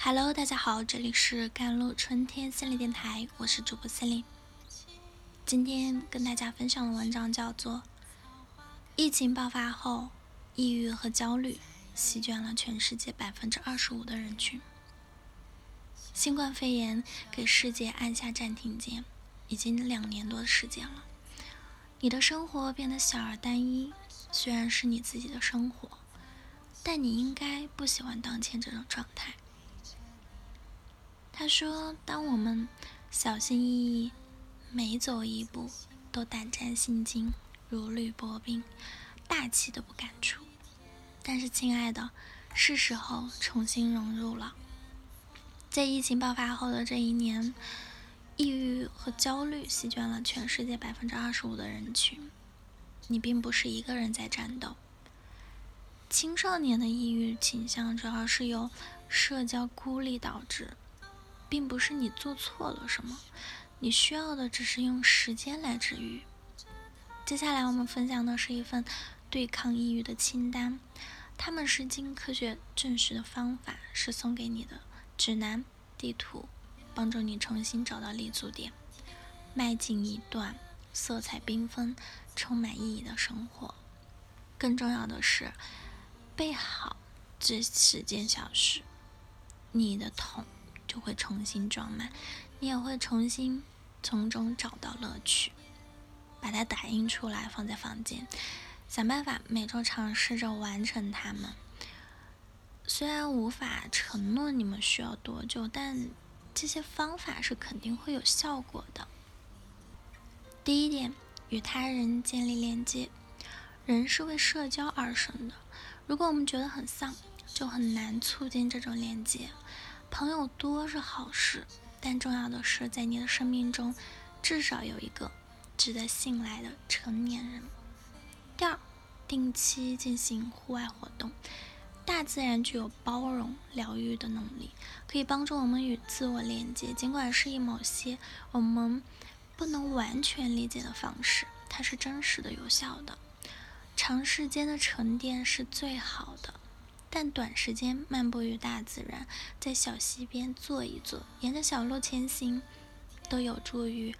Hello，大家好，这里是甘露春天心理电台，我是主播心灵。今天跟大家分享的文章叫做《疫情爆发后，抑郁和焦虑席卷了全世界百分之二十五的人群》。新冠肺炎给世界按下暂停键，已经两年多的时间了。你的生活变得小而单一，虽然是你自己的生活，但你应该不喜欢当前这种状态。他说：“当我们小心翼翼，每走一步都胆战心惊，如履薄冰，大气都不敢出。但是，亲爱的，是时候重新融入了。在疫情爆发后的这一年，抑郁和焦虑席卷了全世界百分之二十五的人群。你并不是一个人在战斗。青少年的抑郁倾向主要是由社交孤立导致。”并不是你做错了什么，你需要的只是用时间来治愈。接下来我们分享的是一份对抗抑郁的清单，他们是经科学证实的方法，是送给你的指南地图，帮助你重新找到立足点，迈进一段色彩缤纷、充满意义的生活。更重要的是，备好这十件小事，你的痛。就会重新装满，你也会重新从中找到乐趣。把它打印出来，放在房间，想办法每周尝试着完成它们。虽然无法承诺你们需要多久，但这些方法是肯定会有效果的。第一点，与他人建立连接。人是为社交而生的，如果我们觉得很丧，就很难促进这种连接。朋友多是好事，但重要的是在你的生命中至少有一个值得信赖的成年人。第二，定期进行户外活动。大自然具有包容、疗愈的能力，可以帮助我们与自我连接。尽管是以某些我们不能完全理解的方式，它是真实的、有效的。长时间的沉淀是最好的。但短时间漫步于大自然，在小溪边坐一坐，沿着小路前行，都有助于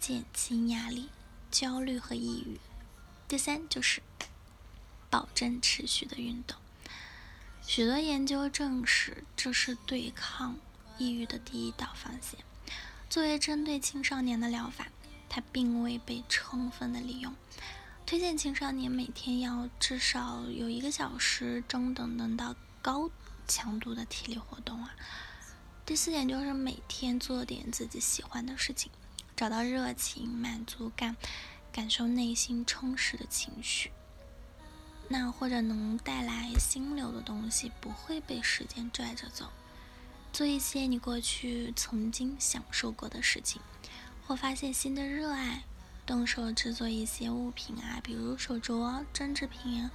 减轻压力、焦虑和抑郁。第三就是保证持续的运动。许多研究证实，这是对抗抑郁的第一道防线。作为针对青少年的疗法，它并未被充分的利用。推荐青少年每天要至少有一个小时中等等到高强度的体力活动啊。第四点就是每天做点自己喜欢的事情，找到热情、满足感，感受内心充实的情绪。那或者能带来心流的东西，不会被时间拽着走。做一些你过去曾经享受过的事情，或发现新的热爱。动手制作一些物品啊，比如手镯、针织品，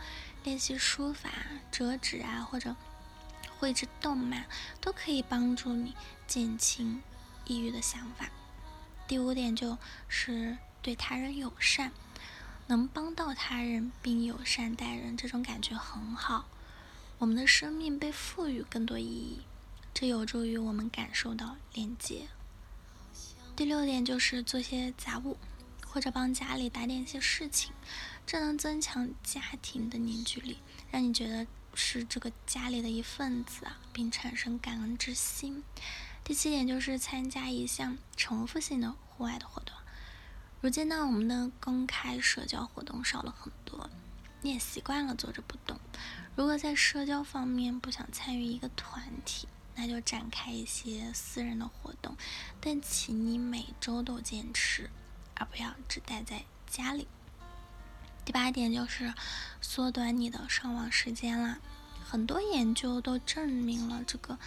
练习书法、折纸啊，或者绘制动漫，都可以帮助你减轻抑郁的想法。第五点就是对他人友善，能帮到他人并友善待人，这种感觉很好。我们的生命被赋予更多意义，这有助于我们感受到连接。第六点就是做些杂物。或者帮家里打点一些事情，这能增强家庭的凝聚力，让你觉得是这个家里的一份子啊，并产生感恩之心。第七点就是参加一项重复性的户外的活动。如今呢，我们的公开社交活动少了很多，你也习惯了坐着不动。如果在社交方面不想参与一个团体，那就展开一些私人的活动，但请你每周都坚持。而不要只待在家里。第八点就是缩短你的上网时间啦。很多研究都证明了这个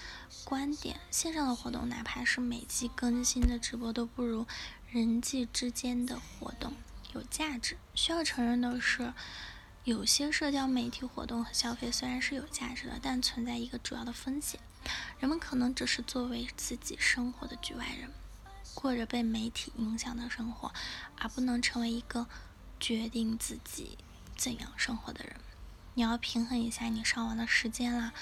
观点：线上的活动，哪怕是每期更新的直播，都不如人际之间的活动有价值。需要承认的是，有些社交媒体活动和消费虽然是有价值的，但存在一个主要的风险：人们可能只是作为自己生活的局外人。过着被媒体影响的生活，而不能成为一个决定自己怎样生活的人。你要平衡一下你上网的时间啦。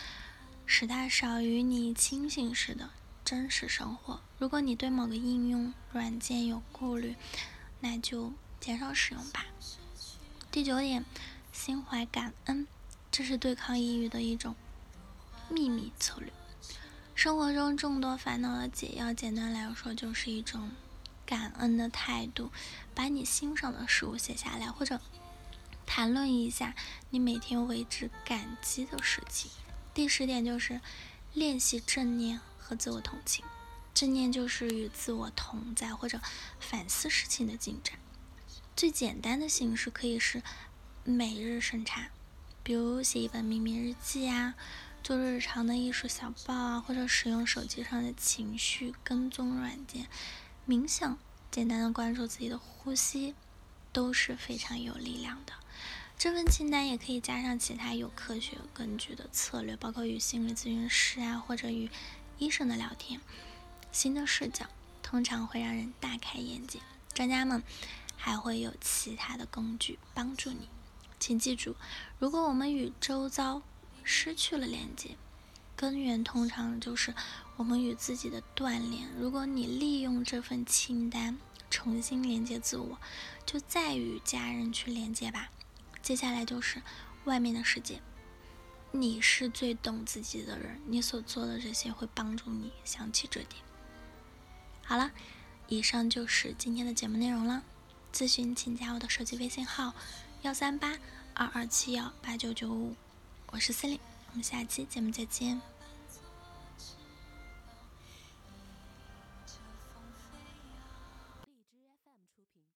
使它少于你清醒时的真实生活。如果你对某个应用软件有顾虑，那就减少使用吧。第九点，心怀感恩，这是对抗抑郁的一种秘密策略。生活中众多烦恼的解药，简单来说就是一种感恩的态度。把你欣赏的事物写下来，或者谈论一下你每天为之感激的事情。第十点就是练习正念和自我同情。正念就是与自我同在或者反思事情的进展。最简单的形式可以是每日审查，比如写一本秘密日记啊。做日常的艺术小报啊，或者使用手机上的情绪跟踪软件，冥想，简单的关注自己的呼吸，都是非常有力量的。这份清单也可以加上其他有科学根据的策略，包括与心理咨询师啊，或者与医生的聊天。新的视角通常会让人大开眼界。专家们还会有其他的工具帮助你。请记住，如果我们与周遭失去了连接，根源通常就是我们与自己的断联。如果你利用这份清单重新连接自我，就再与家人去连接吧。接下来就是外面的世界，你是最懂自己的人，你所做的这些会帮助你想起这点。好了，以上就是今天的节目内容了。咨询请加我的手机微信号：幺三八二二七幺八九九五。我是司令，我们下期节目再见。